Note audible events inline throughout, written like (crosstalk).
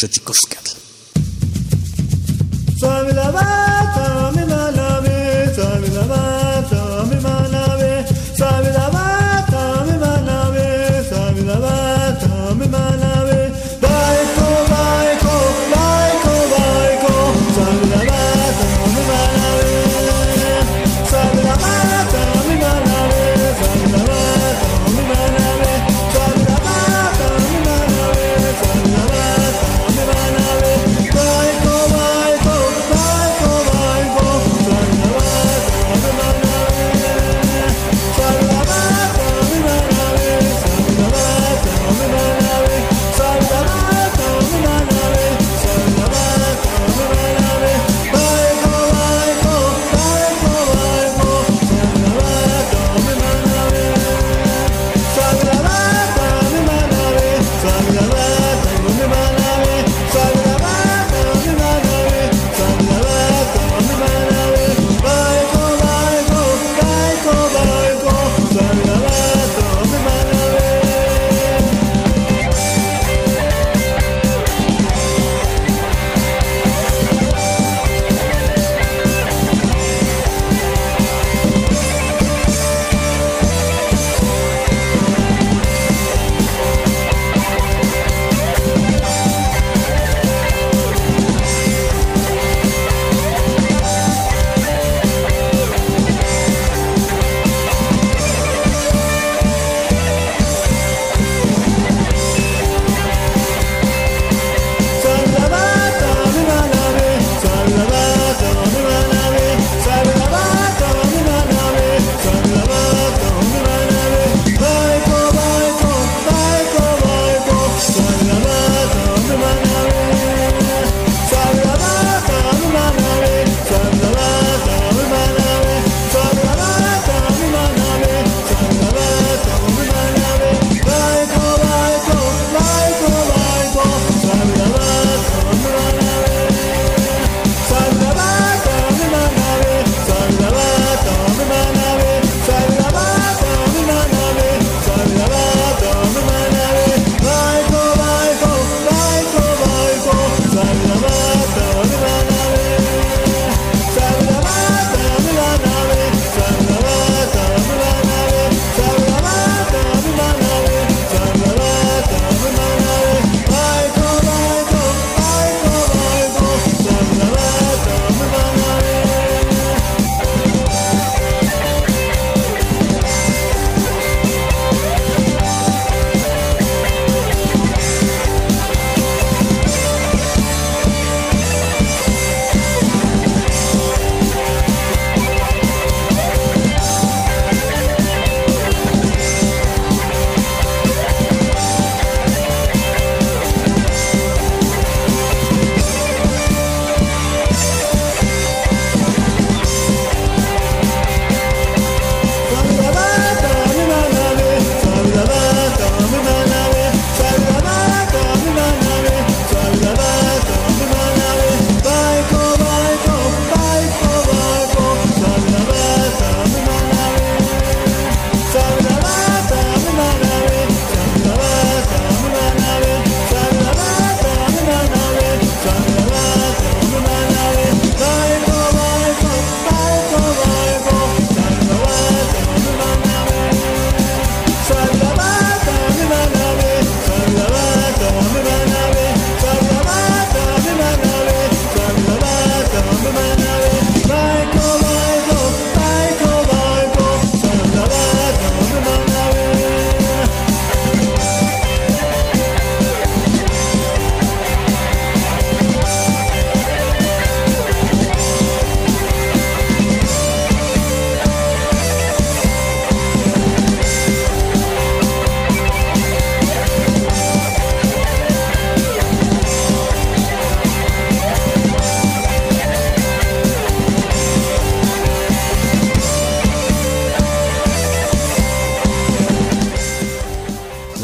Xochicoscatl. Suave la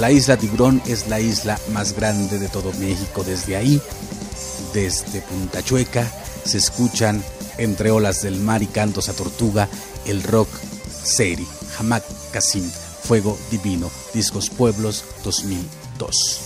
la isla Tiburón es la isla más grande de todo México. Desde ahí, desde Punta Chueca, se escuchan entre olas del mar y cantos a tortuga el rock seri, Hamak Kasim, Fuego Divino, Discos Pueblos 2002.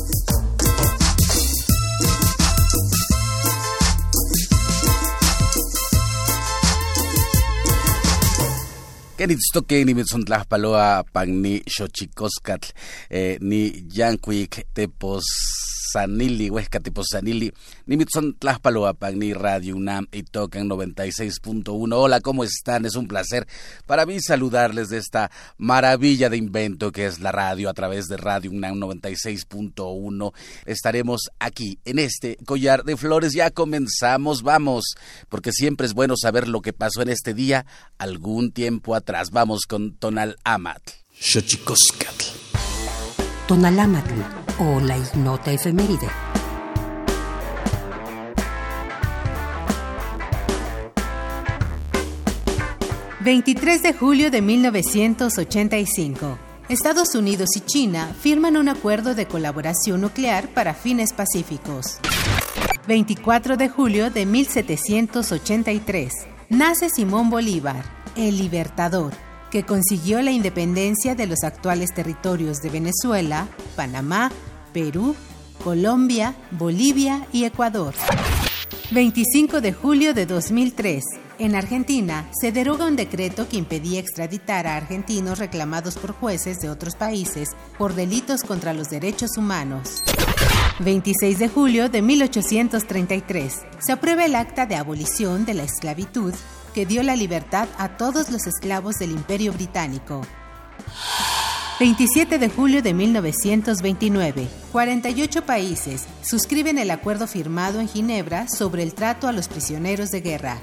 Kenitstoque ni mitzontlajpaloa pan ni xochicoscatl, eh, ni yancuic tepos Sanili, Huesca tipo Sanili, Nimitzon Tlaspaloapan, ni Radio UNAM y Tocan 96.1. Hola, ¿cómo están? Es un placer para mí saludarles de esta maravilla de invento que es la radio a través de Radio UNAM 96.1. Estaremos aquí en este collar de flores. Ya comenzamos, vamos, porque siempre es bueno saber lo que pasó en este día algún tiempo atrás. Vamos con Tonal Amat. Tonalámatl o la ignota efeméride. ...23 de julio de 1985... Estados Unidos y China firman un acuerdo de colaboración nuclear para fines pacíficos. 24 de julio de 1783. Nace Simón Bolívar, el libertador, que consiguió la independencia de los actuales territorios de Venezuela, Panamá, Perú, Colombia, Bolivia y Ecuador. 25 de julio de 2003. En Argentina se deroga un decreto que impedía extraditar a argentinos reclamados por jueces de otros países por delitos contra los derechos humanos. 26 de julio de 1833. Se aprueba el acta de abolición de la esclavitud que dio la libertad a todos los esclavos del Imperio Británico. 27 de julio de 1929. 48 países suscriben el acuerdo firmado en Ginebra sobre el trato a los prisioneros de guerra.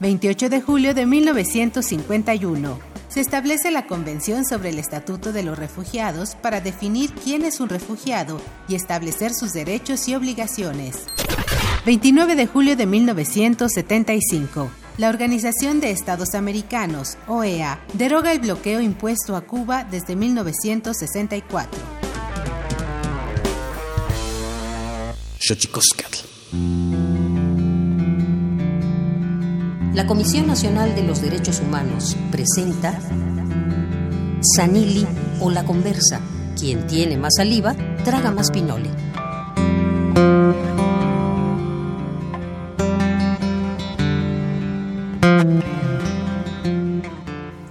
28 de julio de 1951. Se establece la Convención sobre el Estatuto de los Refugiados para definir quién es un refugiado y establecer sus derechos y obligaciones. 29 de julio de 1975. La Organización de Estados Americanos, OEA, deroga el bloqueo impuesto a Cuba desde 1964. La Comisión Nacional de los Derechos Humanos presenta Sanili o la conversa. Quien tiene más saliva, traga más pinole.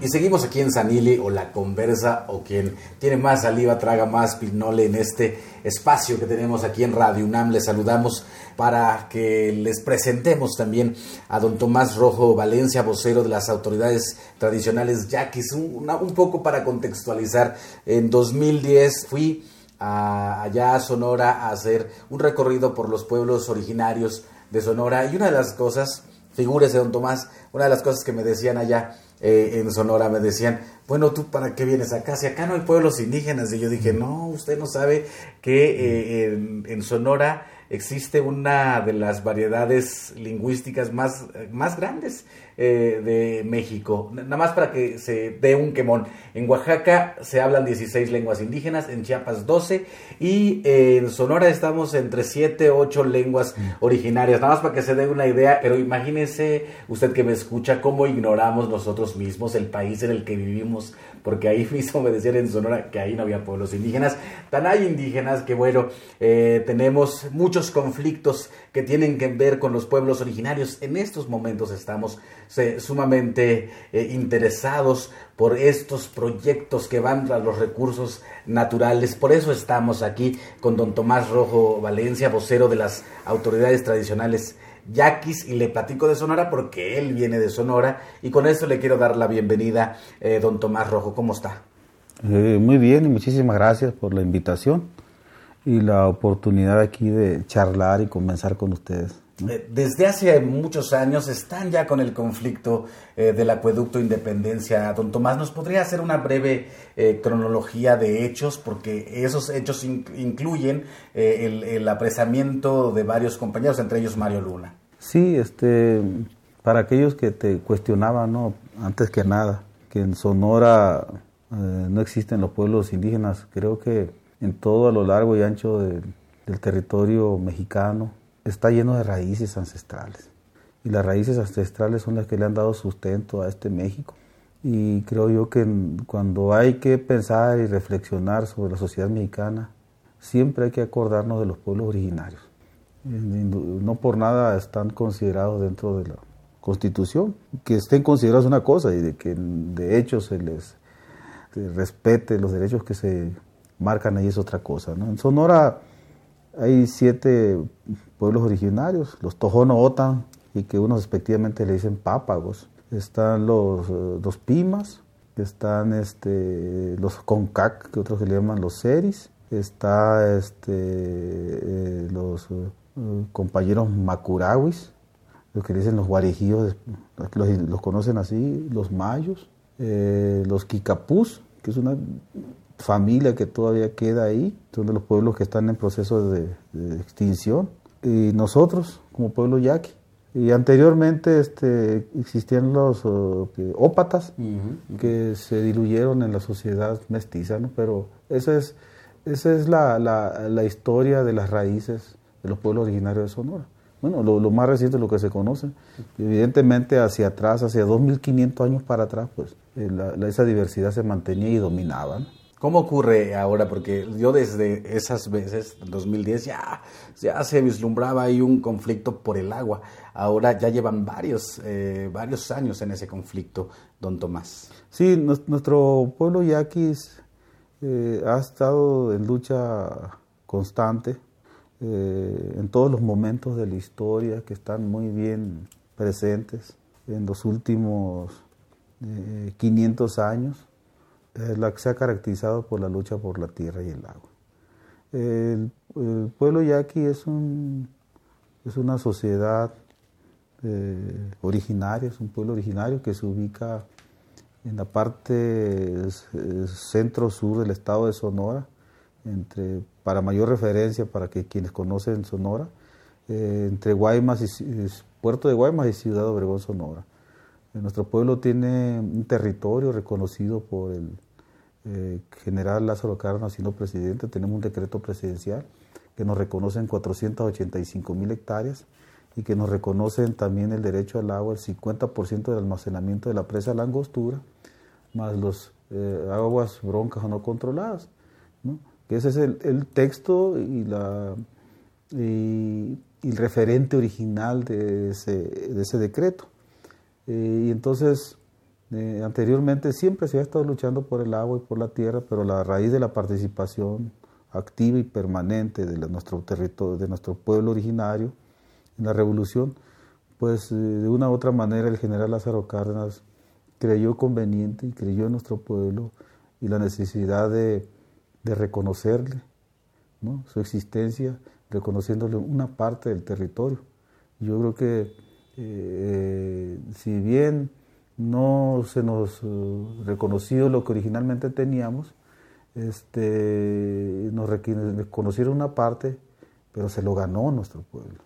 Y seguimos aquí en Sanili o la conversa o quien tiene más saliva traga más pinole en este espacio que tenemos aquí en Radio UNAM. Les saludamos para que les presentemos también a don Tomás Rojo Valencia, vocero de las autoridades tradicionales yaquis. Un, un poco para contextualizar, en 2010 fui allá a Sonora a hacer un recorrido por los pueblos originarios de Sonora y una de las cosas, figúrese don Tomás, una de las cosas que me decían allá eh, en Sonora me decían, bueno, ¿tú para qué vienes acá? Si acá no hay pueblos indígenas. Y yo dije, no, usted no sabe que eh, en, en, Sonora existe una de las variedades lingüísticas más, más grandes eh, de México. Nada más para que se dé un quemón. En Oaxaca se hablan 16 lenguas indígenas, en Chiapas 12 y en Sonora estamos entre 7, 8 lenguas originarias. Nada más para que se dé una idea, pero imagínese usted que me escucha cómo ignoramos nosotros mismos el país en el que vivimos porque ahí (laughs) mismo me decían en Sonora que ahí no había pueblos indígenas. Tan hay indígenas que, bueno, eh, tenemos muchos conflictos que tienen que ver con los pueblos originarios. En estos momentos estamos sumamente eh, interesados por estos proyectos que van a los recursos naturales. Por eso estamos aquí con don Tomás Rojo Valencia, vocero de las autoridades tradicionales Yaquis y le platico de Sonora porque él viene de Sonora y con eso le quiero dar la bienvenida, eh, don Tomás Rojo. ¿Cómo está? Eh, muy bien y muchísimas gracias por la invitación y la oportunidad aquí de charlar y conversar con ustedes. Eh, desde hace muchos años están ya con el conflicto eh, del acueducto Independencia. Don Tomás, ¿nos podría hacer una breve eh, cronología de hechos? Porque esos hechos incluyen el, el, apresamiento de varios compañeros, entre ellos Mario Luna. Sí, este, para aquellos que te cuestionaban, ¿no? antes que nada, que en Sonora eh, no existen los pueblos indígenas. Creo que en todo a lo largo y ancho del territorio mexicano está lleno de raíces ancestrales. Y las raíces ancestrales son las que le han dado sustento a este México. Y creo yo que cuando hay que pensar y reflexionar sobre la sociedad mexicana, siempre hay que acordarnos de los pueblos originarios. No por nada están considerados dentro de la Constitución. Que estén considerados una cosa y de que de hecho se les respete los derechos que se marcan ahí es otra cosa. En Sonora hay siete pueblos originarios, los Tojono Otan, y que unos respectivamente le dicen pápagos. Están los, eh, los Pimas, están este, los Concac, que otros le llaman los Seris, está este, eh, los eh, compañeros Macurawis, los que dicen los guarijíos, los, conocen así, los mayos, los Kikapús, que es una familia que todavía queda ahí, son de los pueblos que están en proceso de, extinción, y nosotros como pueblo yaqui. Y anteriormente este, existían los ópatas que se diluyeron en la sociedad mestiza, ¿no? pero esa es, esa es la, la, la, historia de las raíces de los pueblos originarios de Sonora. Bueno, lo, lo más reciente es lo que se conoce. Evidentemente hacia atrás, hacia 2500 años para atrás, pues eh, esa diversidad se mantenía y dominaba. ¿Cómo ocurre ahora? Porque yo desde esas veces, en 2010, ya, ya se vislumbraba ahí un conflicto por el agua. Ahora ya llevan varios, eh, varios años en ese conflicto, don Tomás. Sí, nuestro pueblo yaquis eh, ha estado en lucha constante eh, en todos los momentos de la historia que están muy bien presentes en los últimos 500 años la que se ha caracterizado por la lucha por la tierra y el agua. El, pueblo yaqui es, un, es una sociedad eh, originaria, es un pueblo originario que se ubica en la parte centro-sur del estado de Sonora, entre, para mayor referencia para que quienes conocen Sonora, eh, entre Guaymas y, Puerto de Guaymas y Ciudad Obregón, Sonora. Nuestro pueblo tiene un territorio reconocido por el eh, general Lázaro Cárdenas siendo presidente, tenemos un decreto presidencial que nos reconoce en 485 mil hectáreas y que nos reconocen también el derecho al agua, el 50% del almacenamiento de la presa Langostura, más los eh, aguas broncas o no controladas. Que ese es el, texto y, la, el referente original de ese, de ese decreto. Eh, y entonces eh, anteriormente siempre se ha estado luchando por el agua y por la tierra, pero la raíz de la participación activa y permanente de nuestro territorio, de nuestro pueblo originario en la revolución, pues eh, de una u otra manera el general Lázaro Cárdenas creyó conveniente y creyó en nuestro pueblo y la necesidad de, reconocerle su existencia, reconociéndole una parte del territorio. Yo creo que eh, si bien no se nos uh, reconoció lo que originalmente teníamos, este, nos reconocieron una parte, pero se lo ganó nuestro pueblo,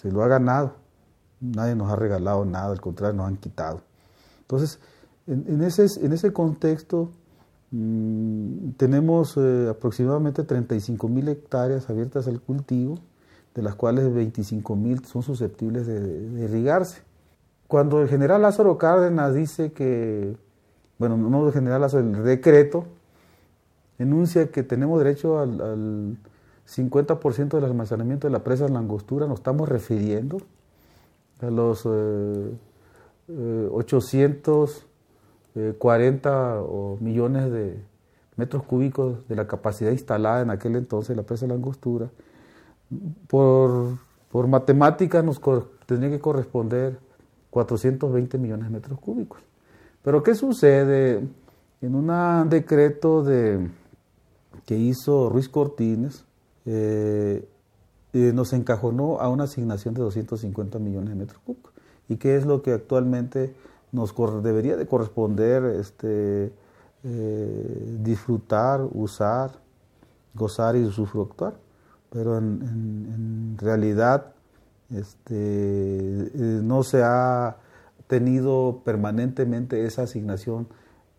se lo ha ganado, nadie nos ha regalado nada, al contrario, nos han quitado. Entonces, en, ese, en ese contexto, mm, tenemos eh, aproximadamente 35 mil hectáreas abiertas al cultivo, de las cuales 25 mil son susceptibles de irrigarse. Cuando el general Lázaro Cárdenas dice que, bueno, no el general Lázaro, el decreto, enuncia que tenemos derecho al, 50% del almacenamiento de la presa Langostura, nos estamos refiriendo a los 840 eh, eh, millones de metros cúbicos de la capacidad instalada en aquel entonces de la presa Langostura. Por, por matemáticas nos tendría que corresponder 420 millones de metros cúbicos. Pero ¿qué sucede? En un decreto de, que hizo Ruiz Cortines, eh, eh, nos encajonó a una asignación de 250 millones de metros cúbicos. ¿Y qué es lo que actualmente nos debería de corresponder este, eh, disfrutar, usar, gozar y usufructuar? Pero en, en realidad este, eh, no se ha tenido permanentemente esa asignación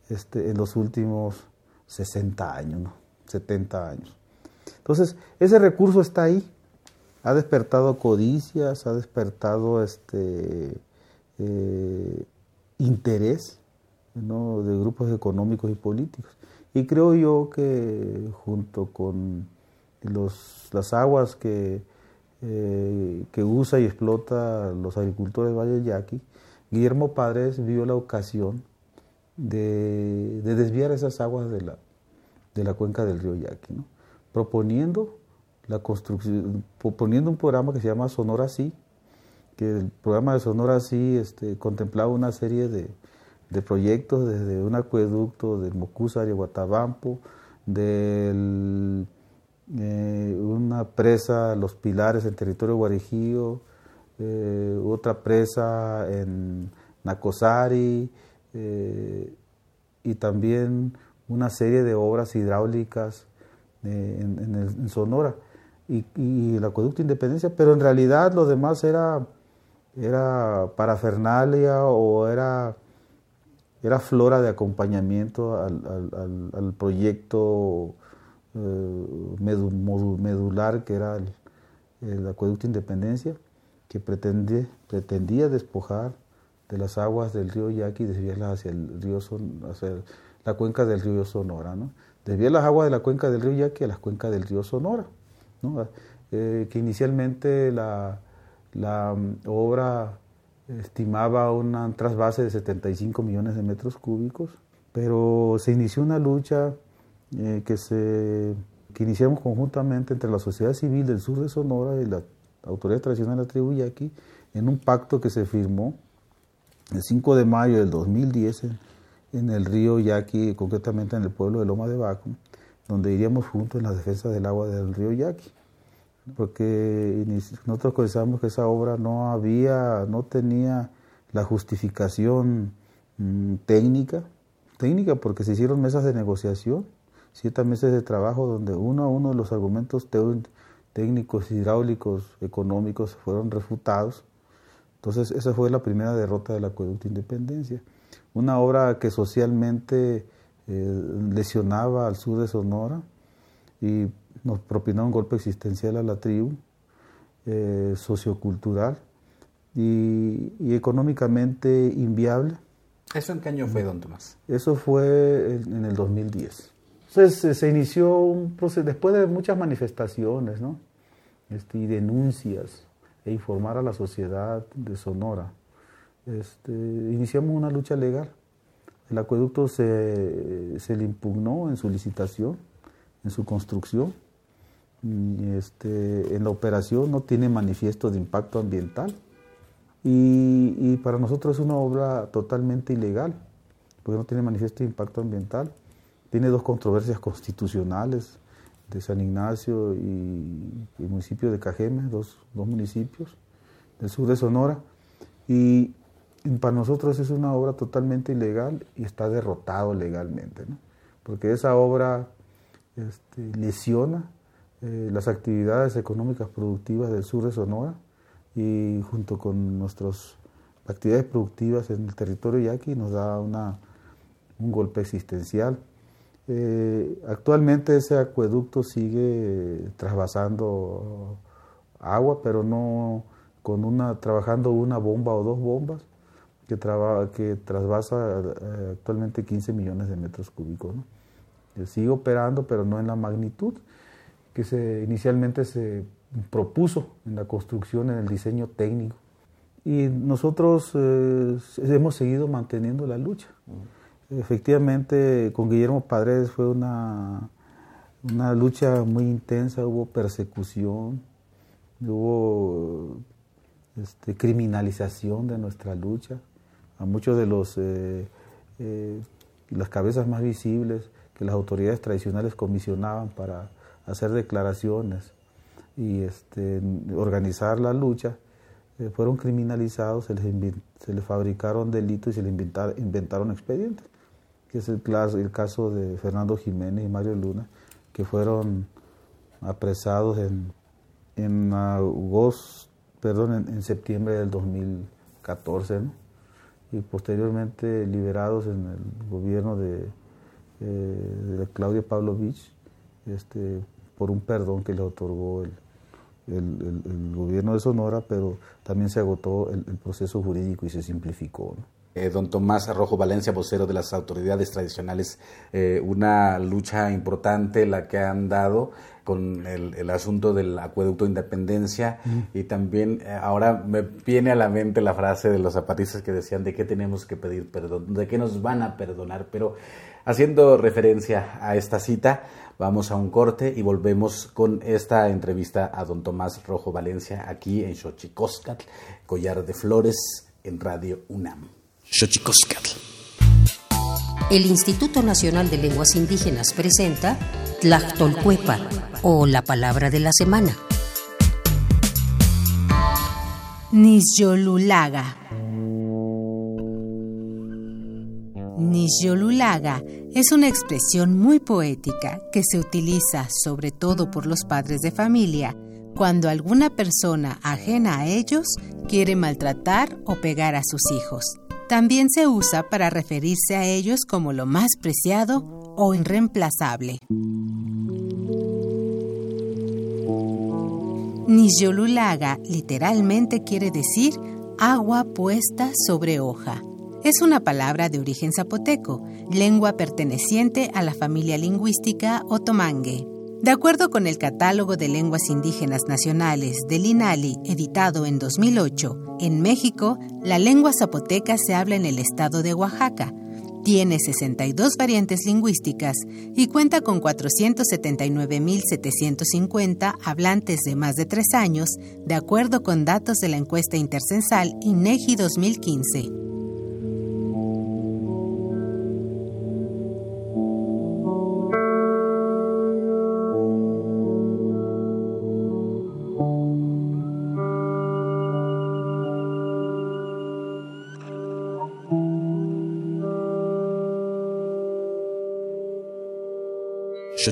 este, en los últimos 60 años, ¿no? 70 años. Entonces, ese recurso está ahí, ha despertado codicias, ha despertado este eh, interés de grupos económicos y políticos. Y creo yo que junto con las aguas que, eh, que usa y explota los agricultores de Valle Yaqui, Guillermo Padres vio la ocasión de, desviar esas aguas de la, de la cuenca del río Yaqui, proponiendo la construcción, proponiendo un programa que se llama Sonora Sí, que el programa de Sonora Sí este, contemplaba una serie de, de proyectos desde un acueducto del Mocúzar y Guatabampo, de eh, una presa, Los Pilares, en territorio guarijío, eh, otra presa en Nacosari, eh, y también una serie de obras hidráulicas en, Sonora y, el acueducto Independencia, pero en realidad lo demás era, era parafernalia o era era flora de acompañamiento al, proyecto eh, medular que era el, acueducto Independencia, que pretendía, despojar de las aguas del río Yaqui y desviarlas hacia el río hacia la cuenca del río Sonora, ¿no? Desviar las aguas de la cuenca del río Yaqui a las cuencas del río Sonora, eh, que inicialmente la, la mm, obra estimaba un trasvase de 75 millones de metros cúbicos, pero se inició una lucha eh, que, se, iniciamos conjuntamente entre la sociedad civil del sur de Sonora y la autoridad tradicional de la tribu Yaqui en un pacto que se firmó el 5 de mayo del 2010 en, el río Yaqui, concretamente en el pueblo de Loma de Baco, donde iríamos juntos en la defensa del agua del río Yaqui. Porque nosotros pensamos que esa obra no había, no tenía la justificación mm, técnica, técnica porque se hicieron mesas de negociación, siete meses de trabajo donde uno a uno los argumentos técnicos, hidráulicos, económicos fueron refutados. Entonces esa fue la primera derrota del acueducto Independencia. Una obra que socialmente eh, lesionaba al sur de Sonora y nos propinó un golpe existencial a la tribu, eh, sociocultural y, económicamente inviable. ¿Eso en qué año fue, don Tomás? Eso fue en, el 2010. Entonces se inició un proceso, después de muchas manifestaciones ¿no? este, y denuncias e informar a la sociedad de Sonora, este, iniciamos una lucha legal. El acueducto se, se le impugnó en su licitación, en su construcción, este, en la operación no tiene manifiesto de impacto ambiental y, para nosotros es una obra totalmente ilegal porque no tiene manifiesto de impacto ambiental. Tiene dos controversias constitucionales de San Ignacio y el municipio de Cajeme, dos, dos municipios del sur de Sonora. Y para nosotros es una obra totalmente ilegal y está derrotado legalmente, porque esa obra este, lesiona eh, las actividades económicas productivas del sur de Sonora y junto con nuestras actividades productivas en el territorio yaqui nos da una, un golpe existencial. Eh, actualmente ese acueducto sigue trasvasando agua, pero no con una trabajando una bomba o dos bombas que, que trasvasa eh, actualmente 15 millones de metros cúbicos. Sigue operando, pero no en la magnitud que se, inicialmente se propuso en la construcción, en el diseño técnico. Y nosotros eh, hemos seguido manteniendo la lucha. Efectivamente, con Guillermo Padres fue una, una lucha muy intensa, hubo persecución, hubo este, criminalización de nuestra lucha. A muchos de los eh, eh, las cabezas más visibles que las autoridades tradicionales comisionaban para hacer declaraciones y este, organizar la lucha, eh, fueron criminalizados, se les, se les, fabricaron delitos y se les inventaron expedientes, que es el, el caso de Fernando Jiménez y Mario Luna, que fueron apresados en, en agosto, perdón, en, septiembre del 2014, y posteriormente liberados en el gobierno de, eh, de Claudia Pavlovich este, por un perdón que le otorgó el, el, gobierno de Sonora, pero también se agotó el, proceso jurídico y se simplificó. Eh, don Tomás Arrojo Valencia, vocero de las autoridades tradicionales, eh, una lucha importante la que han dado con el, asunto del acueducto de independencia. Y también eh, ahora me viene a la mente la frase de los zapatistas que decían de qué tenemos que pedir perdón, de qué nos van a perdonar, pero haciendo referencia a esta cita, vamos a un corte y volvemos con esta entrevista a don Tomás Rojo Valencia aquí en Xochicóscatl, Collar de Flores en Radio UNAM. El Instituto Nacional de Lenguas Indígenas presenta Tlactolcuepa o la palabra de la semana. Nisyolulaga. Nisyolulaga es una expresión muy poética que se utiliza sobre todo por los padres de familia cuando alguna persona ajena a ellos quiere maltratar o pegar a sus hijos. También se usa para referirse a ellos como lo más preciado o irreemplazable. Nisyolulaga literalmente quiere decir agua puesta sobre hoja. Es una palabra de origen zapoteco, lengua perteneciente a la familia lingüística otomangue. De acuerdo con el Catálogo de Lenguas Indígenas Nacionales del INALI, editado en 2008, en México, la lengua zapoteca se habla en el estado de Oaxaca. Tiene 62 variantes lingüísticas y cuenta con 479.750 hablantes de más de tres años, de acuerdo con datos de la encuesta intercensal INEGI 2015.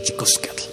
ikke gosket.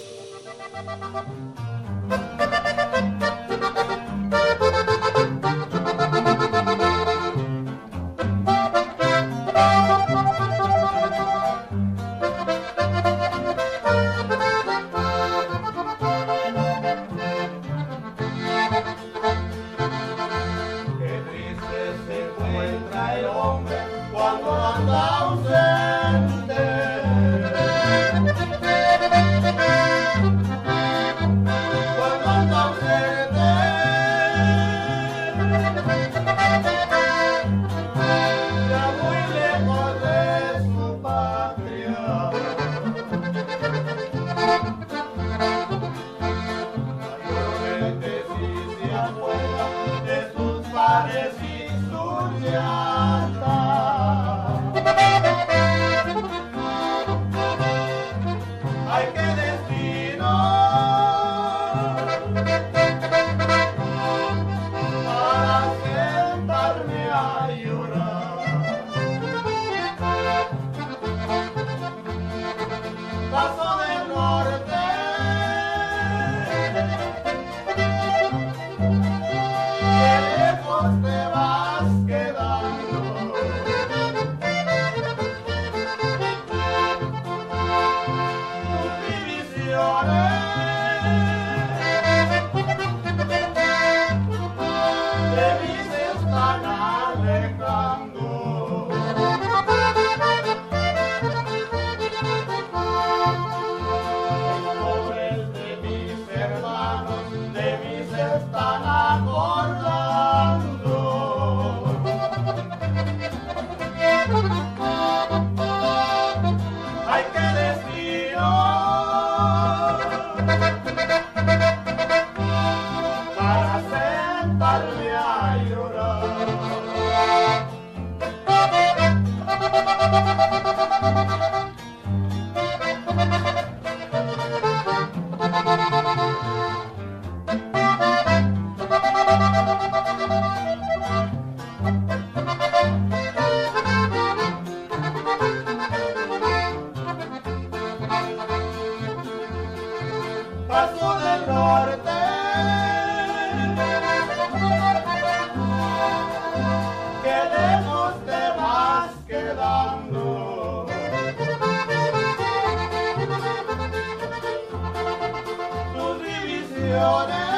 Lord.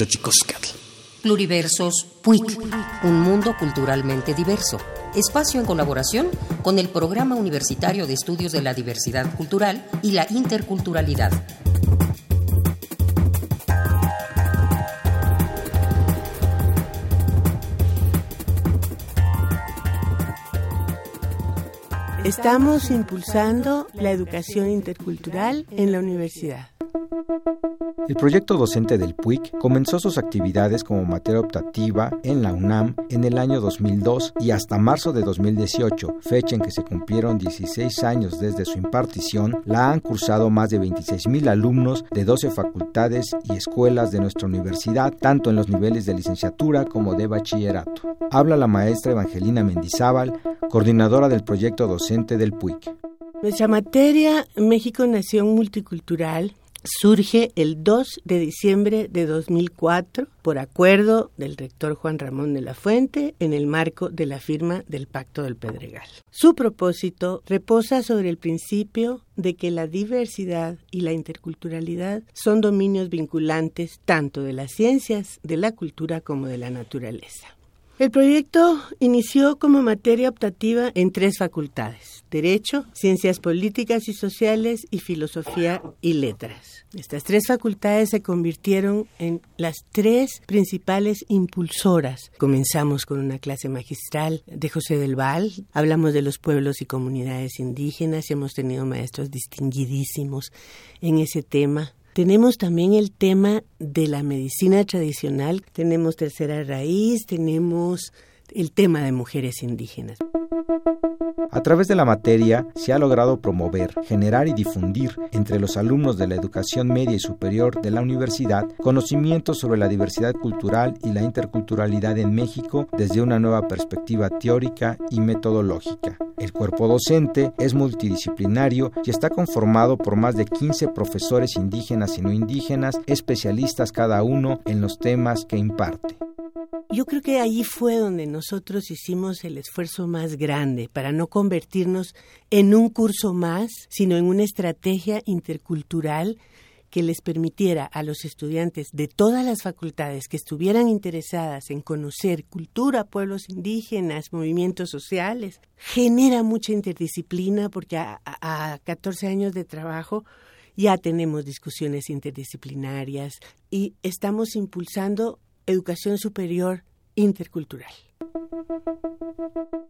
Xochicoscatl. Pluriversos PUIC, un mundo culturalmente diverso. Espacio en colaboración con el Programa Universitario de Estudios de la Diversidad Cultural y la Interculturalidad. Estamos impulsando la educación intercultural en la universidad. El proyecto docente del PUIC comenzó sus actividades como materia optativa en la UNAM en el año 2002 y hasta marzo de 2018, fecha en que se cumplieron 16 años desde su impartición, la han cursado más de 26.000 alumnos de 12 facultades y escuelas de nuestra universidad, tanto en los niveles de licenciatura como de bachillerato. Habla la maestra Evangelina Mendizábal, coordinadora del proyecto docente del PUIC. Nuestra materia México Nación Multicultural surge el 2 de diciembre de 2004 por acuerdo del rector Juan Ramón de la Fuente en el marco de la firma del Pacto del Pedregal. Su propósito reposa sobre el principio de que la diversidad y la interculturalidad son dominios vinculantes tanto de las ciencias, de la cultura como de la naturaleza. El proyecto inició como materia optativa en tres facultades, Derecho, Ciencias Políticas y Sociales y Filosofía y Letras. Estas tres facultades se convirtieron en las tres principales impulsoras. Comenzamos con una clase magistral de José del Val, hablamos de los pueblos y comunidades indígenas y hemos tenido maestros distinguidísimos en ese tema. Tenemos también el tema de la medicina tradicional, tenemos tercera raíz, tenemos el tema de mujeres indígenas. A través de la materia se ha logrado promover, generar y difundir entre los alumnos de la educación media y superior de la universidad conocimientos sobre la diversidad cultural y la interculturalidad en México desde una nueva perspectiva teórica y metodológica. El cuerpo docente es multidisciplinario y está conformado por más de 15 profesores indígenas y no indígenas, especialistas cada uno en los temas que imparte. Yo creo que allí fue donde nosotros hicimos el esfuerzo más grande para no convertirnos en un curso más, sino en una estrategia intercultural que les permitiera a los estudiantes de todas las facultades que estuvieran interesadas en conocer cultura, pueblos indígenas, movimientos sociales, genera mucha interdisciplina porque a, a 14 años de trabajo ya tenemos discusiones interdisciplinarias y estamos impulsando educación superior intercultural.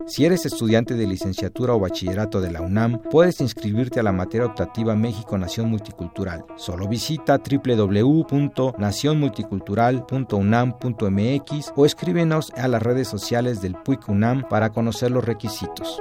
Si eres estudiante de licenciatura o bachillerato de la UNAM, puedes inscribirte a la materia optativa México Nación Multicultural. Solo visita www.nacionmulticultural.unam.mx o escríbenos a las redes sociales del PUIC UNAM para conocer los requisitos.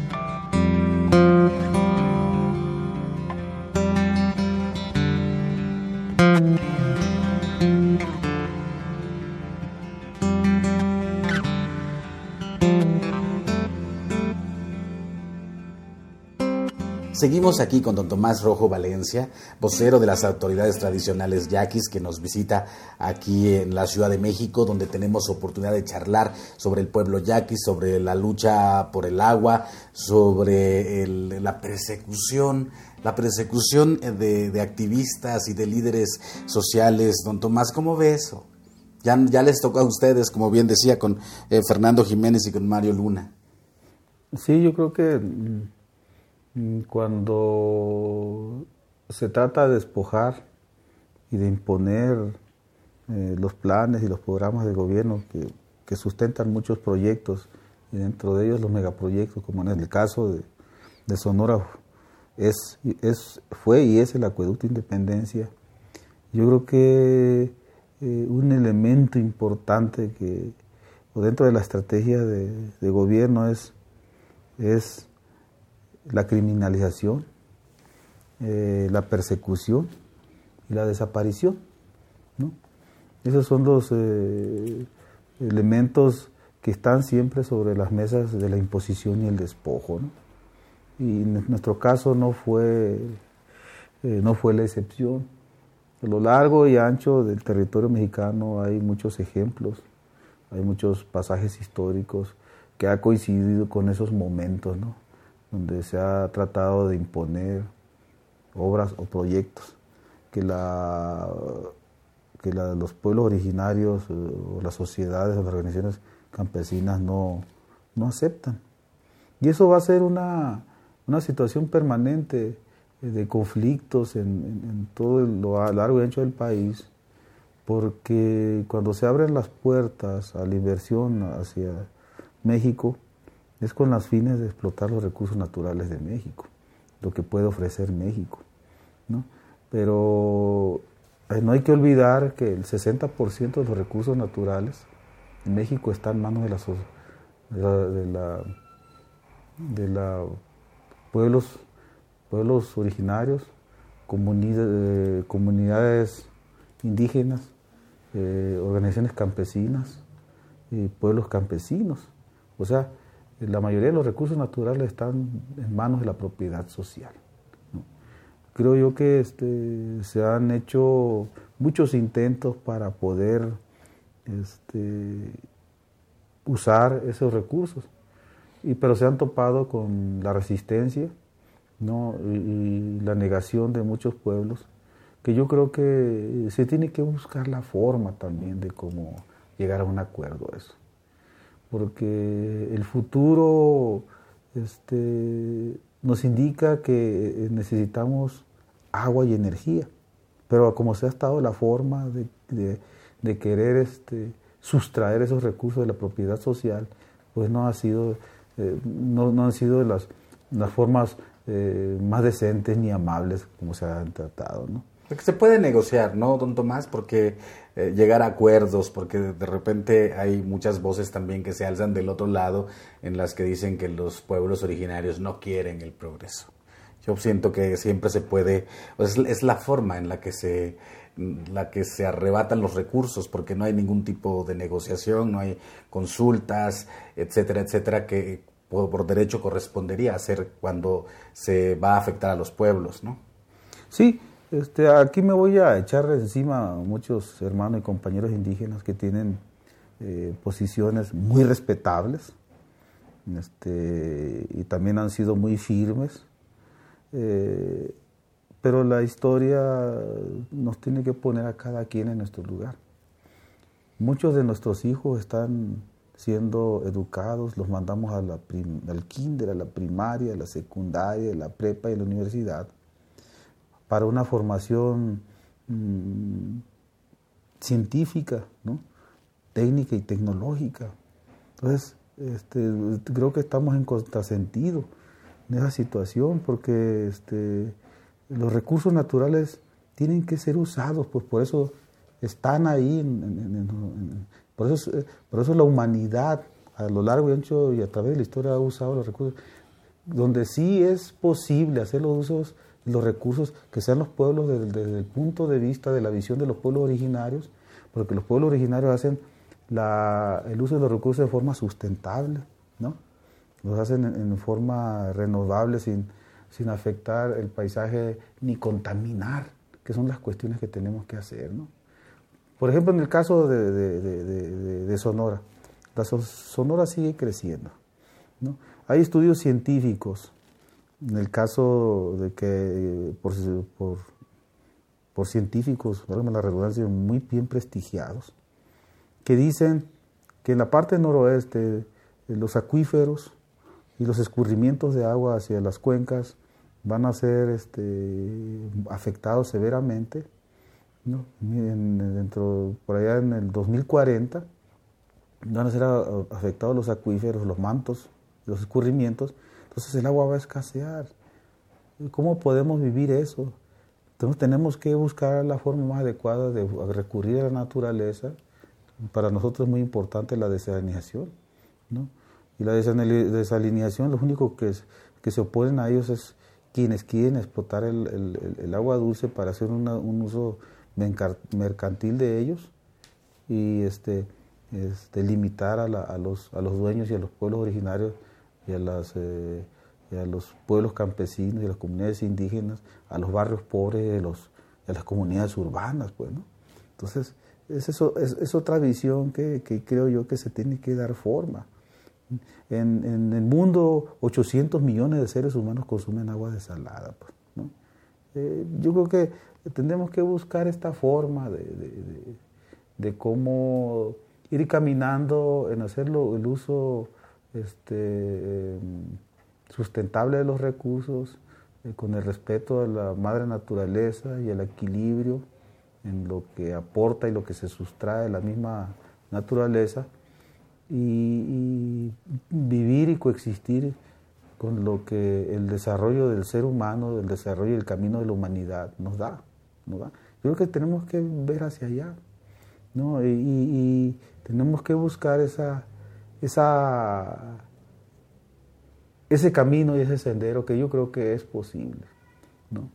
Seguimos aquí con don Tomás Rojo Valencia, vocero de las autoridades tradicionales yaquis, que nos visita aquí en la Ciudad de México, donde tenemos oportunidad de charlar sobre el pueblo yaqui, sobre la lucha por el agua, sobre la persecución, la persecución de, activistas y de líderes sociales. Don Tomás, ¿cómo ve eso? Ya, les tocó a ustedes, como bien decía, con eh, Fernando Jiménez y con Mario Luna. Sí, yo creo que cuando se trata de despojar y de imponer eh, los planes y los programas de gobierno que, que sustentan muchos proyectos, y dentro de ellos los megaproyectos, como en el caso de, Sonora, es, es, fue y es el acueducto Independencia. Yo creo que eh, un elemento importante que dentro de la estrategia de, de gobierno es es la criminalización, eh, la persecución y la desaparición. ¿no? Esos son los eh, elementos que están siempre sobre las mesas de la imposición y el despojo. Y en nuestro caso no fue, eh, no fue la excepción. A lo largo y ancho del territorio mexicano hay muchos ejemplos, hay muchos pasajes históricos que ha coincidido con esos momentos, ¿no? Donde se ha tratado de imponer obras o proyectos que la que los pueblos originarios eh, o las sociedades o las organizaciones campesinas no, no aceptan. Y eso va a ser una, una situación permanente eh, de conflictos en, todo lo largo y ancho del país, porque cuando se abren las puertas a la inversión hacia México, es con las fines de explotar los recursos naturales de México, lo que puede ofrecer México. ¿no? Pero eh, no hay que olvidar que el 60% de los recursos naturales en México están en manos de, las, de, la, de, la, pueblos, pueblos originarios, comunidades, comunidades indígenas, eh, organizaciones campesinas, y pueblos campesinos. O sea, la mayoría de los recursos naturales están en manos de la propiedad social. Creo yo que este, se han hecho muchos intentos para poder este, usar esos recursos, y, pero se han topado con la resistencia ¿no? y, la negación de muchos pueblos, que yo creo que se tiene que buscar la forma también de cómo llegar a un acuerdo eso porque el futuro este, nos indica que necesitamos agua y energía, pero como se ha estado la forma de, querer este, sustraer esos recursos de la propiedad social, pues no ha sido, eh, no, han sido las, las formas eh, más decentes ni amables como se han tratado, ¿no? Se puede negociar, ¿no, don Tomás? Porque eh, llegar a acuerdos, porque de repente hay muchas voces también que se alzan del otro lado en las que dicen que los pueblos originarios no quieren el progreso. Yo siento que siempre se puede, es la forma en la que se la que se arrebatan los recursos porque no hay ningún tipo de negociación, no hay consultas, etcétera, etcétera, que por, por derecho correspondería hacer cuando se va a afectar a los pueblos, ¿no? Sí, este, aquí me voy a echar encima a muchos hermanos y compañeros indígenas que tienen eh, posiciones muy respetables este, y también han sido muy firmes. Eh, pero la historia nos tiene que poner a cada quien en nuestro lugar. Muchos de nuestros hijos están siendo educados, los mandamos al kinder, a la primaria, a la secundaria, a la prepa y a la universidad para una formación mm, científica, ¿no? técnica y tecnológica. Entonces, este, creo que estamos en contrasentido en esa situación porque este, los recursos naturales tienen que ser usados, pues por eso están ahí, por, eso, por eso la humanidad a lo largo y ancho y a través de la historia ha usado los recursos, donde sí es posible hacer los usos los recursos que sean los pueblos desde, el punto de vista de la visión de los pueblos originarios, porque los pueblos originarios hacen el uso de los recursos de forma sustentable, ¿no? Los hacen en, forma renovable sin, sin afectar el paisaje ni contaminar, que son las cuestiones que tenemos que hacer, ¿no? Por ejemplo, en el caso de, de Sonora, la Sonora sigue creciendo, ¿no? Hay estudios científicos en el caso de que por, por, por científicos, la redundancia, muy bien prestigiados, que dicen que en la parte noroeste eh, los acuíferos y los escurrimientos de agua hacia las cuencas van a ser este, afectados severamente. dentro, por allá en el 2040 van a ser afectados los acuíferos, los mantos, los escurrimientos, entonces el agua va a escasear. ¿Cómo podemos vivir eso? Entonces tenemos que buscar la forma más adecuada de recurrir a la naturaleza. Para nosotros es muy importante la desalinización. ¿no? Y la desalinización, los únicos que, se oponen a ellos es quienes quieren explotar el, agua dulce para hacer un uso mercantil de ellos. Y este, es delimitar a, la- a los, a los dueños y a los pueblos originarios y a, las, eh, a los pueblos campesinos y a las comunidades indígenas, a los barrios pobres a, los, a las comunidades urbanas, pues, ¿no? Entonces, es, eso, es, otra visión que, que creo yo que se tiene que dar forma. En, en el mundo, 800 millones de seres humanos consumen agua desalada. Pues. Eh, yo creo que tendremos que buscar esta forma de, de- de- de cómo ir caminando en hacerlo el uso este, em, sustentable de los recursos, eh, con el respeto a la madre naturaleza y el equilibrio en lo que aporta y lo que se sustrae de la misma naturaleza y, vivir y coexistir con lo que el desarrollo del ser humano, el desarrollo y el camino de la humanidad nos da. nos. Yo creo que tenemos que ver hacia allá, ¿no? Y tenemos que buscar esa, esa, ese camino y ese sendero que yo creo que es posible, ¿no?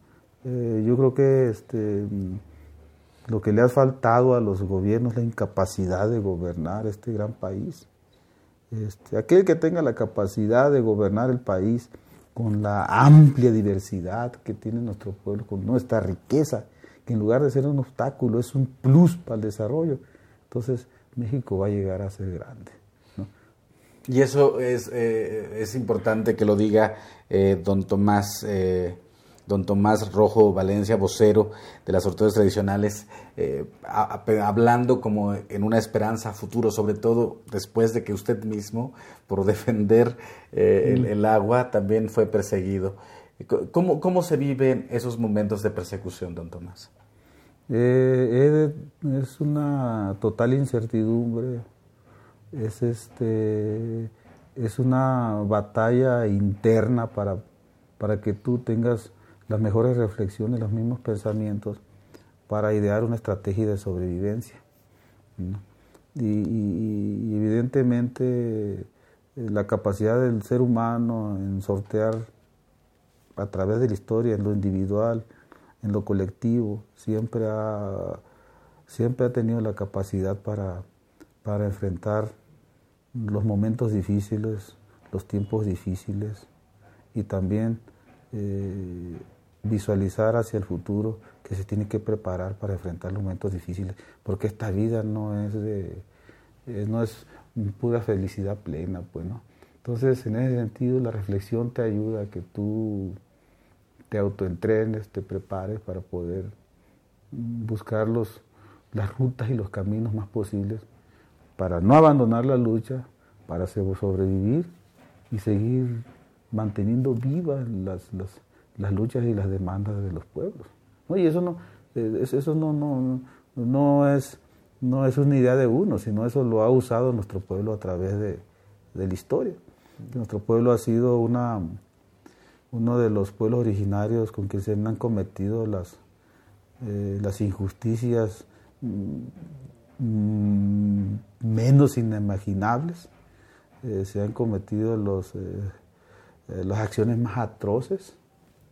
Eh, yo creo que este, mm, lo que le ha faltado a los gobiernos es la incapacidad de gobernar este gran país. Este, aquel que tenga la capacidad de gobernar el país con la amplia diversidad que tiene nuestro pueblo, con nuestra riqueza, que en lugar de ser un obstáculo es un plus para el desarrollo, entonces México va a llegar a ser grande. Y eso es, eh, es importante que lo diga eh, don Tomás eh, don Tomás Rojo Valencia, vocero de las autoridades tradicionales, eh, a- a- hablando como en una esperanza a futuro, sobre todo después de que usted mismo, por (laughs) defender eh, el, el agua, también fue perseguido. ¿Cómo, ¿Cómo se viven esos momentos de persecución, don Tomás? Eh, eh, es una total incertidumbre, es, este, es una batalla interna para, para que tú tengas las mejores reflexiones, los mismos pensamientos para idear una estrategia de sobrevivencia. y- y evidentemente eh, la capacidad del ser humano en sortear a través de la historia, en lo individual, en lo colectivo, siempre ha, siempre ha tenido la capacidad para, para enfrentar los momentos difíciles, los tiempos difíciles y también eh, visualizar hacia el futuro que se tiene que preparar para enfrentar los momentos difíciles, porque esta vida no es eh, no es pura felicidad plena, pues, ¿no? Entonces, en ese sentido, la reflexión te ayuda a que tú te autoentrenes, te prepares para poder buscar los, las rutas y los caminos más posibles para no abandonar la lucha, para sobrevivir y seguir manteniendo vivas las, las, las luchas y las demandas de los pueblos. ¿no? Y eso no, eh, es- eso no, no, no, es, no es una idea de uno, sino eso lo ha usado nuestro pueblo a través de, de la historia. Nuestro pueblo ha sido una, uno de los pueblos originarios con que se han cometido las, eh, las injusticias mm, menos inimaginables. Eh, se han cometido los, eh, eh, las acciones más atroces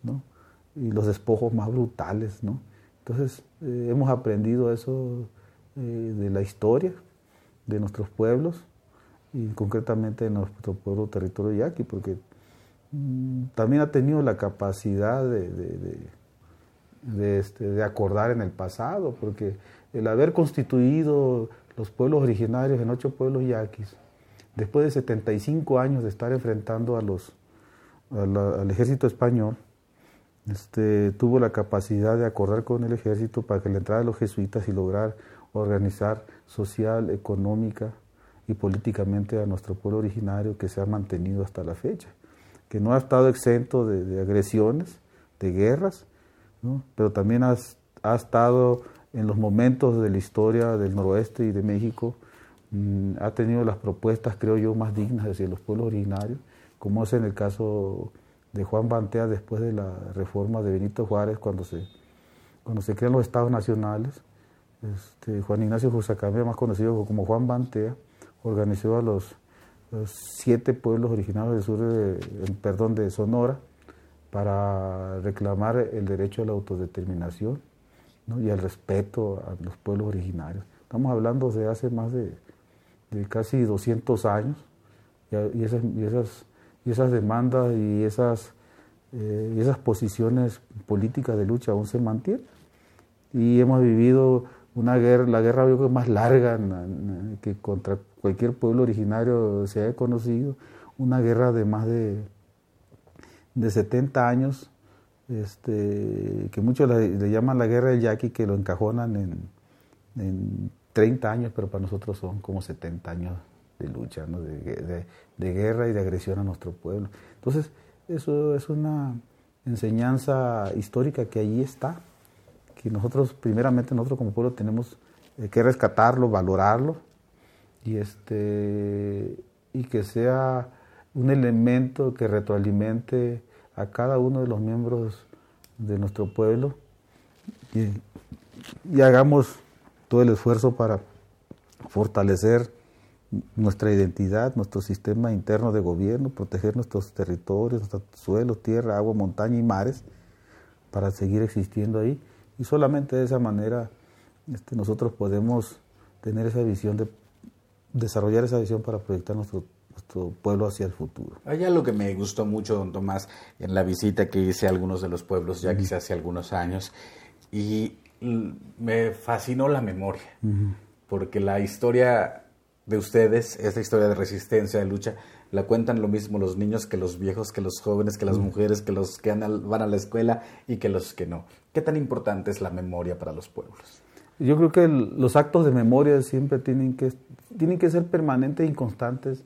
¿no? y los despojos más brutales. ¿no? Entonces, hemos aprendido eso de la historia de nuestros pueblos y concretamente de nuestro pueblo territorio yaqui, porque mm, también ha tenido la capacidad de, de- de- de, este, de acordar en el pasado, porque el haber constituido los pueblos originarios en ocho pueblos yaquis, después de 75 años de estar enfrentando a los, al ejército español, este, tuvo la capacidad de acordar con el ejército para que la entrada de los jesuitas y lograr organizar social, económica y políticamente a nuestro pueblo originario que se ha mantenido hasta la fecha, que no ha estado exento de, de agresiones, de guerras, ¿no? pero también ha estado en los momentos de la historia del noroeste y de México, mm, ha tenido las propuestas, creo yo, más dignas hacia los pueblos originarios, como es en el caso de Juan Bantea después de la reforma de Benito Juárez, cuando se, cuando se crean los estados nacionales. Este, Juan Ignacio Jusacambia, más conocido como Juan Bantea, organizó a los, los siete pueblos originarios del sur de, perdón, de Sonora para reclamar el derecho a la autodeterminación ¿no? y al respeto a los pueblos originarios. Estamos hablando de hace más de, de casi 200 años y, esas, y esas, y esas demandas y esas, eh, y esas posiciones políticas de lucha aún se mantienen. Y hemos vivido una guerra, la guerra yo creo más larga que contra cualquier pueblo originario se haya conocido, una guerra de más de, de 70 años, este, que muchos le, llaman la guerra del yaqui, que lo encajonan en, en 30 años, pero para nosotros son como 70 años de lucha, de, guerra y de agresión a nuestro pueblo. Entonces, eso es una enseñanza histórica que allí está, que nosotros, primeramente nosotros como pueblo tenemos eh, que rescatarlo, valorarlo, y, este, y que sea un elemento que retroalimente a cada uno de los miembros de nuestro pueblo y, hagamos todo el esfuerzo para fortalecer nuestra identidad, nuestro sistema interno de gobierno, proteger nuestros territorios, nuestro suelo, tierra, agua, montaña y mares, para seguir existiendo ahí. Y solamente de esa manera este, nosotros podemos tener esa visión de desarrollar esa visión para proyectar nuestro, nuestro pueblo hacia el futuro. Hay algo que me gustó mucho, don Tomás, en la visita que hice a algunos de los pueblos ya quizás hace algunos años, y me fascinó la memoria, porque la historia de ustedes, esta historia de resistencia, de lucha, la cuentan lo mismo los niños que los viejos, que los jóvenes, que las mujeres, que los que van a la escuela y que los que no. ¿Qué tan importante es la memoria para los pueblos? Yo creo que los actos de memoria siempre tienen que, tienen que ser permanentes y constantes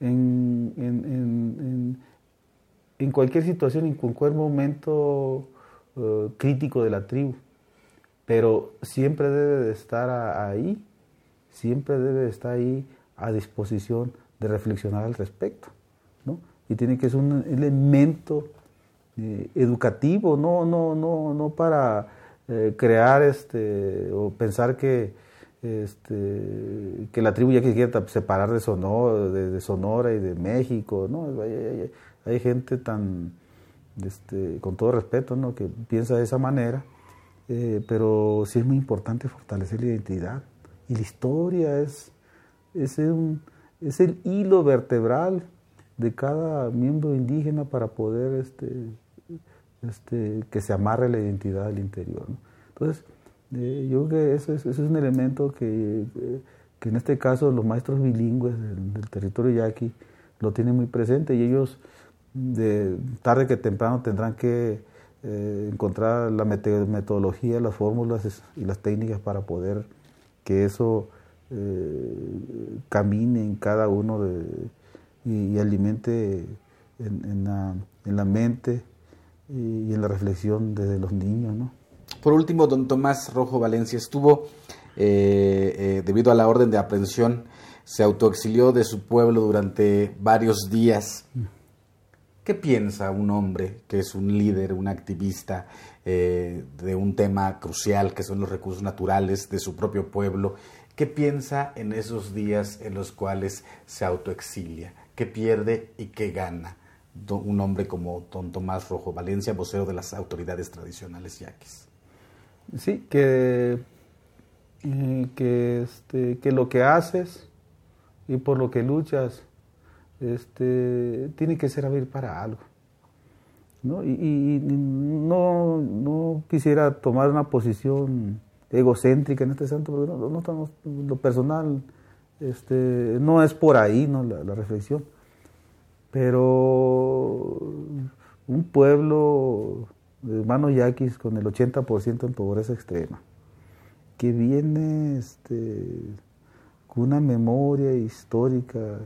en, en, en, cualquier situación, en cualquier momento eh, crítico de la tribu. Pero siempre debe de estar ahí siempre debe estar ahí a disposición de reflexionar al respecto, ¿no? Y tiene que ser un elemento eh, educativo, no, no, no, no para eh, crear este o pensar que este, que la tribu ya quiere separar de Sonora, de, Sonora y de México, ¿no? Hay, gente tan, este, con todo respeto, ¿no? que piensa de esa manera, eh, pero sí es muy importante fortalecer la identidad. Y la historia es, es, es el hilo vertebral de cada miembro indígena para poder este, este, que se amarre la identidad del interior. Entonces, eh, yo creo que eso es, un elemento que, que, en este caso los maestros bilingües del, territorio yaqui lo tienen muy presente y ellos de tarde que temprano tendrán que eh, encontrar la metodología, las fórmulas y las técnicas para poder que eso eh, camine en cada uno y, alimente en, la, mente y, en la reflexión desde los niños. ¿no? Por último, don Tomás Rojo Valencia estuvo, eh, eh, debido a la orden de aprehensión, se autoexilió de su pueblo durante varios días. ¿Qué piensa un hombre que es un líder, un activista eh, de un tema crucial que son los recursos naturales de su propio pueblo? ¿Qué piensa en esos días en los cuales se autoexilia? ¿Qué pierde y qué gana? Un hombre como don Tomás Rojo Valencia, vocero de las autoridades tradicionales yaquis. Sí, que, eh, que, este, que lo que haces y por lo que luchas este, tiene que servir para algo. ¿no? Y, no, no, quisiera tomar una posición egocéntrica en este santo, porque no, estamos, lo personal este, no es por ahí ¿no? la, reflexión. Pero un pueblo de hermanos yaquis con el 80% en pobreza extrema, que viene este, con una memoria histórica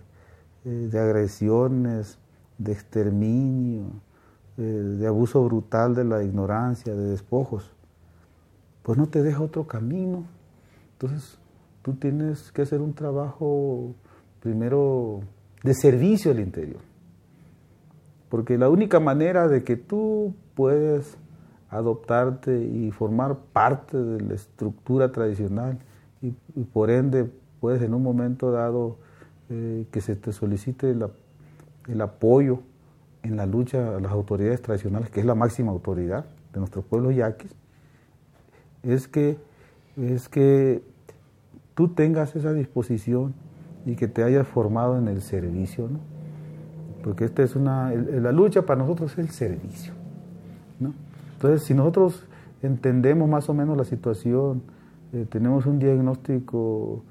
eh, de agresiones, de exterminio, eh, de abuso brutal de la ignorancia, de despojos, pues no te deja otro camino. Entonces tú tienes que hacer un trabajo primero de servicio al interior. Porque la única manera de que tú puedes adoptarte y formar parte de la estructura tradicional y por ende puedes en un momento dado eh, que se te solicite el apoyo en la lucha a las autoridades tradicionales, que es la máxima autoridad de nuestros pueblos yaquis, es que, es que tú tengas esa disposición y que te hayas formado en el servicio, ¿no? Porque esta es una, la lucha para nosotros es el servicio, ¿no? Entonces, si nosotros entendemos más o menos la situación, eh, tenemos un diagnóstico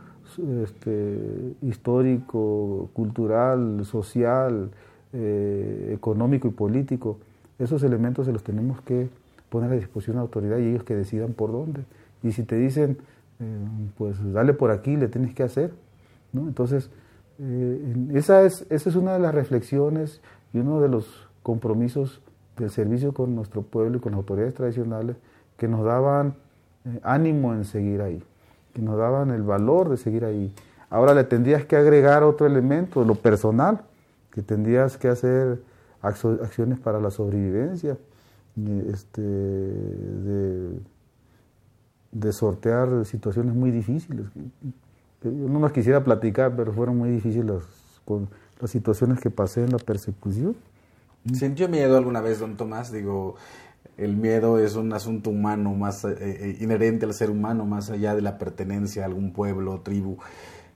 este, histórico, cultural, social, eh, económico y político, esos elementos se los tenemos que poner a disposición de la autoridad y ellos que decidan por dónde. Y si te dicen, eh, pues dale por aquí, le tienes que hacer. ¿no? Entonces, eh, esa, es, esa es una de las reflexiones y uno de los compromisos del servicio con nuestro pueblo y con las autoridades tradicionales que nos daban eh, ánimo en seguir ahí, que nos daban el valor de seguir ahí. Ahora le tendrías que agregar otro elemento, lo personal, que tendrías que hacer acciones para la sobrevivencia, este, de, de sortear situaciones muy difíciles. Yo no las quisiera platicar, pero fueron muy difíciles con las situaciones que pasé en la persecución. ¿Sintió miedo alguna vez, don Tomás? Digo, el miedo es un asunto humano, más eh, eh, inherente al ser humano, más allá de la pertenencia a algún pueblo, tribu.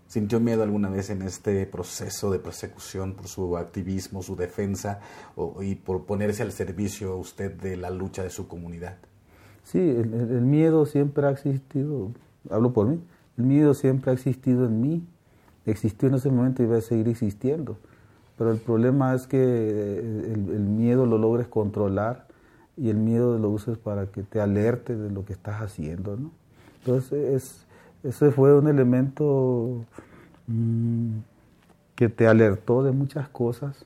¿Sintió miedo alguna vez en este proceso de persecución por su activismo, su defensa y por ponerse al servicio usted de la lucha de su comunidad? Sí, el, miedo siempre ha existido, hablo por mí, el miedo siempre ha existido en mí, existió en ese momento y va a seguir existiendo, pero el problema es que eh, el, miedo lo logres controlar y el miedo lo uses para que te alerte de lo que estás haciendo, ¿no? Entonces es ese fue un elemento mm, que te alertó de muchas cosas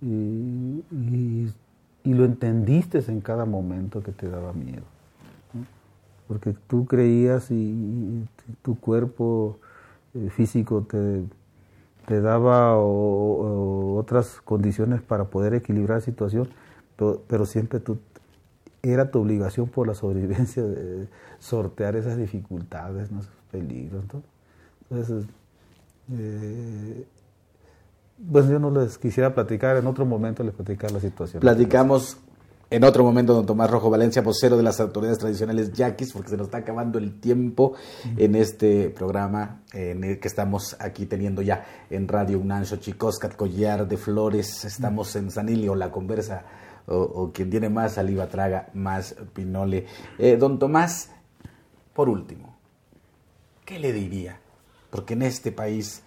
y, lo entendiste en cada momento que te daba miedo. Porque tú creías y, tu cuerpo eh, físico te, daba otras condiciones para poder equilibrar la situación, pero siempre tú era tu obligación por la sobrevivencia de sortear esas dificultades, esos peligros. Entonces, eh, yo no les quisiera platicar, en otro momento les platicar la situación. Platicamos en otro momento, don Tomás Rojo Valencia, vocero de las autoridades tradicionales yaquis, porque se nos está acabando el tiempo en este programa en el que estamos aquí teniendo ya en Radio Unancho, Chicoscat, Collar de Flores, estamos en Sanilio, la conversa o, quien tiene más saliva traga más pinole. Eh, don Tomás, por último, ¿qué le diría? Porque en este país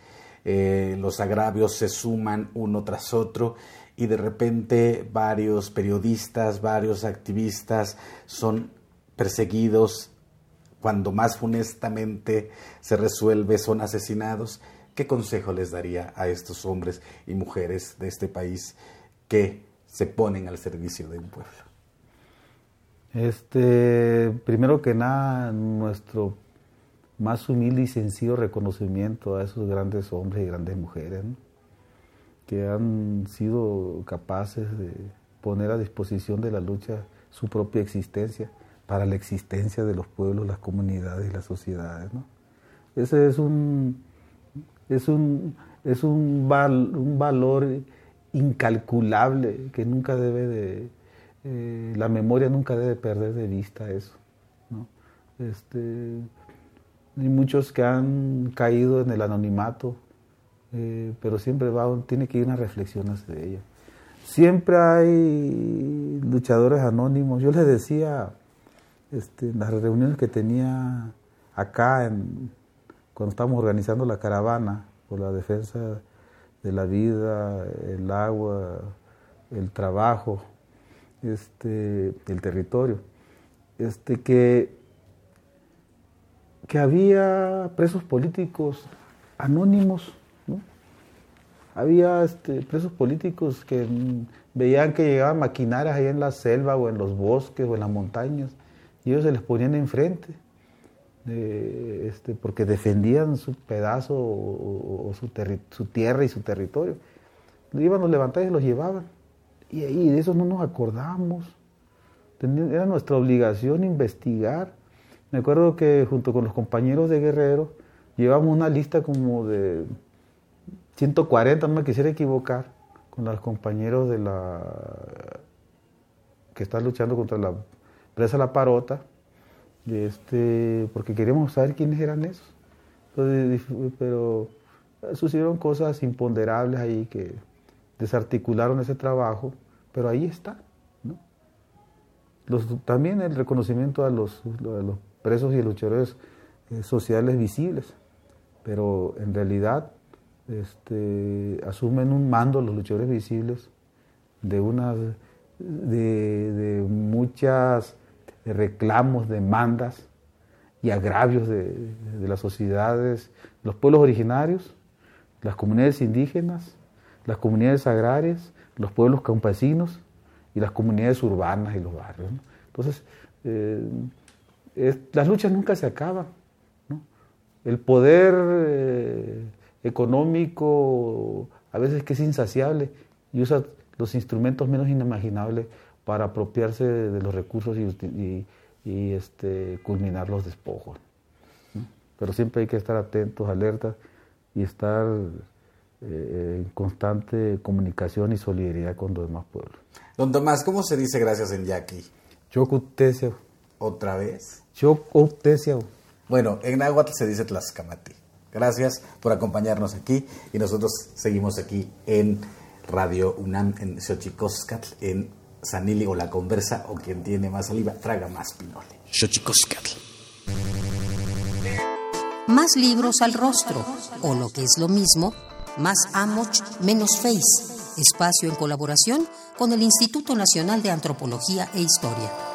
eh, los agravios se suman uno tras otro y de repente varios periodistas, varios activistas son perseguidos, cuando más funestamente se resuelve son asesinados. ¿Qué consejo les daría a estos hombres y mujeres de este país que se ponen al servicio de un pueblo? Este, primero que nada, nuestro más humilde y sencillo reconocimiento a esos grandes hombres y grandes mujeres que han sido capaces de poner a disposición de la lucha su propia existencia para la existencia de los pueblos, las comunidades y las sociedades. Ese es un, es un, es un, un valor incalculable que nunca debe de, eh, la memoria nunca debe perder de vista eso. ¿no? Este, hay muchos que han caído en el anonimato, eh, pero siempre va, tiene que ir una reflexión hacia ella. Siempre hay luchadores anónimos. Yo les decía este, en las reuniones que tenía acá, en, cuando estábamos organizando la caravana por la defensa de la vida, el agua, el trabajo, este, el territorio, este, que, que había presos políticos anónimos. Había este, presos políticos que veían que llegaban maquinarias ahí en la selva o en los bosques o en las montañas y ellos se les ponían enfrente este, porque defendían su pedazo o, su, tierra y su territorio. Iban, los levantaban y los llevaban. Y, ahí de eso no nos acordamos. Era nuestra obligación investigar. Me acuerdo que junto con los compañeros de Guerrero llevamos una lista como de 140, no me quisiera equivocar, con los compañeros de la que están luchando contra la presa La Parota este, porque queríamos saber quiénes eran esos. pero sucedieron cosas imponderables ahí que desarticularon ese trabajo, pero ahí está. ¿no? También el reconocimiento a los, a los presos y luchadores eh, sociales visibles, pero en realidad este, asumen un mando los luchadores visibles de unas de, de muchas reclamos, demandas y agravios de, de, las sociedades, los pueblos originarios, las comunidades indígenas, las comunidades agrarias, los pueblos campesinos y las comunidades urbanas y los barrios. Entonces, eh, las luchas nunca se acaban. El poder eh, económico a veces que es insaciable y usa los instrumentos menos inimaginables para apropiarse de, los recursos y, y, y, este, culminar los despojos. ¿no? Pero siempre hay que estar atentos, alertas y estar eh, en constante comunicación y solidaridad con los demás pueblos. Don Tomás, ¿cómo se dice gracias en yaqui? Chocutesio. ¿Otra vez? Chocutesio. Bueno, en náhuatl se dice tlaxcamati. Gracias por acompañarnos aquí y nosotros seguimos aquí en Radio UNAM en Xochicoscatl, en Sanili o La Conversa o quien tiene más saliva, traga más pinole. Xochicoscatl. Más libros al rostro, o lo que es lo mismo, más Amoch, menos Face. Espacio en colaboración con el Instituto Nacional de Antropología e Historia.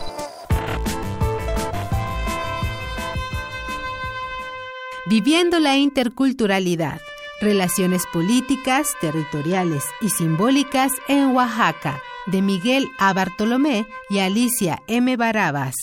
Viviendo la interculturalidad, relaciones políticas, territoriales y simbólicas en Oaxaca, de Miguel A. Bartolomé y Alicia M. Barabas.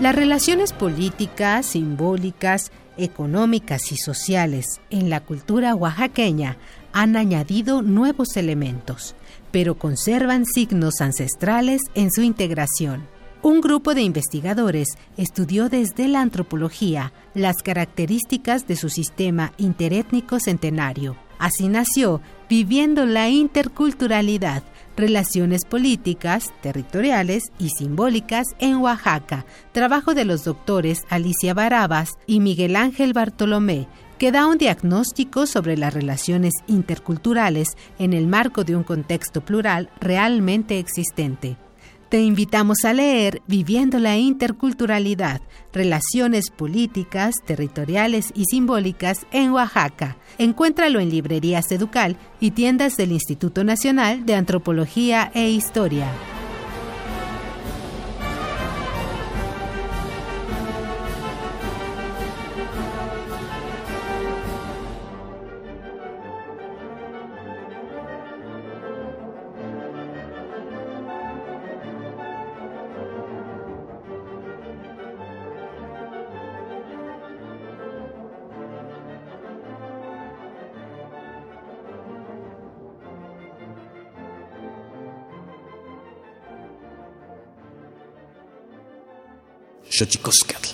Las relaciones políticas, simbólicas, económicas y sociales en la cultura oaxaqueña han añadido nuevos elementos, pero conservan signos ancestrales en su integración. Un grupo de investigadores estudió desde la antropología las características de su sistema interétnico centenario. Así nació Viviendo la Interculturalidad, Relaciones Políticas, Territoriales y Simbólicas en Oaxaca, trabajo de los doctores Alicia Barabas y Miguel Ángel Bartolomé, que da un diagnóstico sobre las relaciones interculturales en el marco de un contexto plural realmente existente. Te invitamos a leer Viviendo la Interculturalidad, Relaciones Políticas, Territoriales y Simbólicas en Oaxaca. Encuéntralo en librerías Educal y tiendas del Instituto Nacional de Antropología e Historia. Xochicoscatl.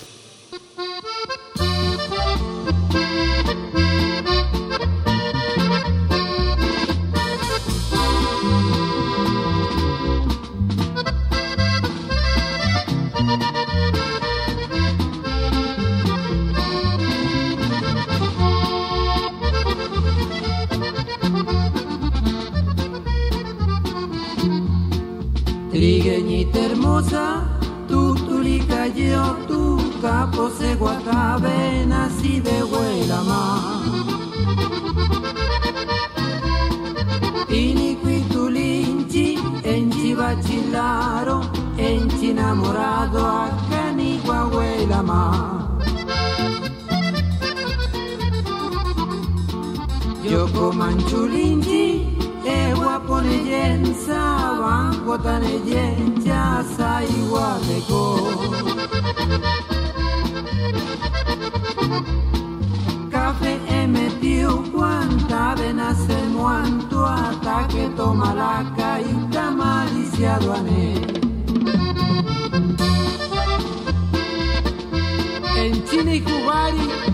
Trigueñita hermosa, en chinamorado, acá ni huela más. Yo comanchulinchi, ewa poneyensa, banco taneyencha, sa igualeco. Café emetió cuanta venas el muanto, hasta que toma la caída malicia duané. China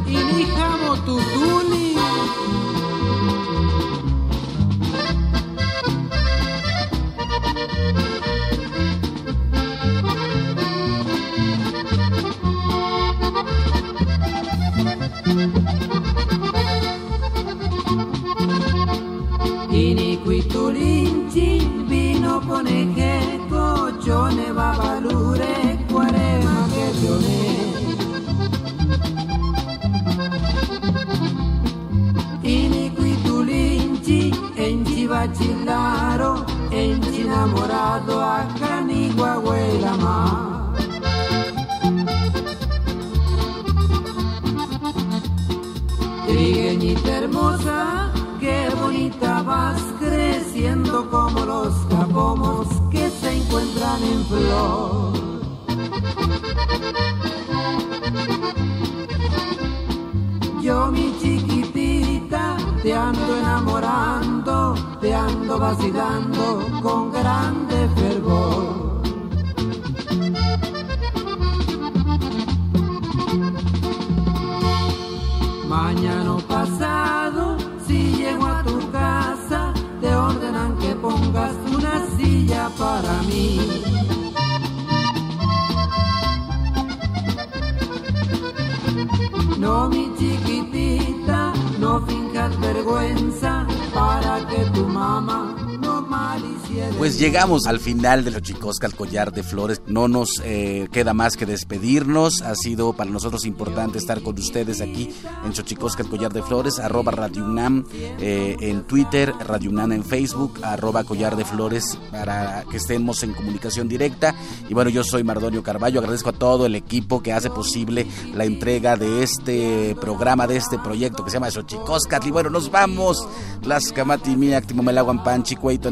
Trigueñita hermosa, qué bonita vas creciendo como los capomos que se encuentran en flor. Yo mi chiquitita te ando enamorando, te ando vacilando con grande fervor. Vergüenza para que tu mamá pues llegamos al final de Xochicosca, al collar de flores. No nos eh, queda más que despedirnos. Ha sido para nosotros importante estar con ustedes aquí en Xochicosca, el collar de flores, arroba Radio UNAM eh, en Twitter, Radio UNAM en Facebook, arroba collar de flores para que estemos en comunicación directa. Y bueno, yo soy Mardonio Carballo. Agradezco a todo el equipo que hace posible la entrega de este programa, de este proyecto que se llama Xochicosca. Y bueno, nos vamos. Las Actimo Melaguan Panchi, Cueito,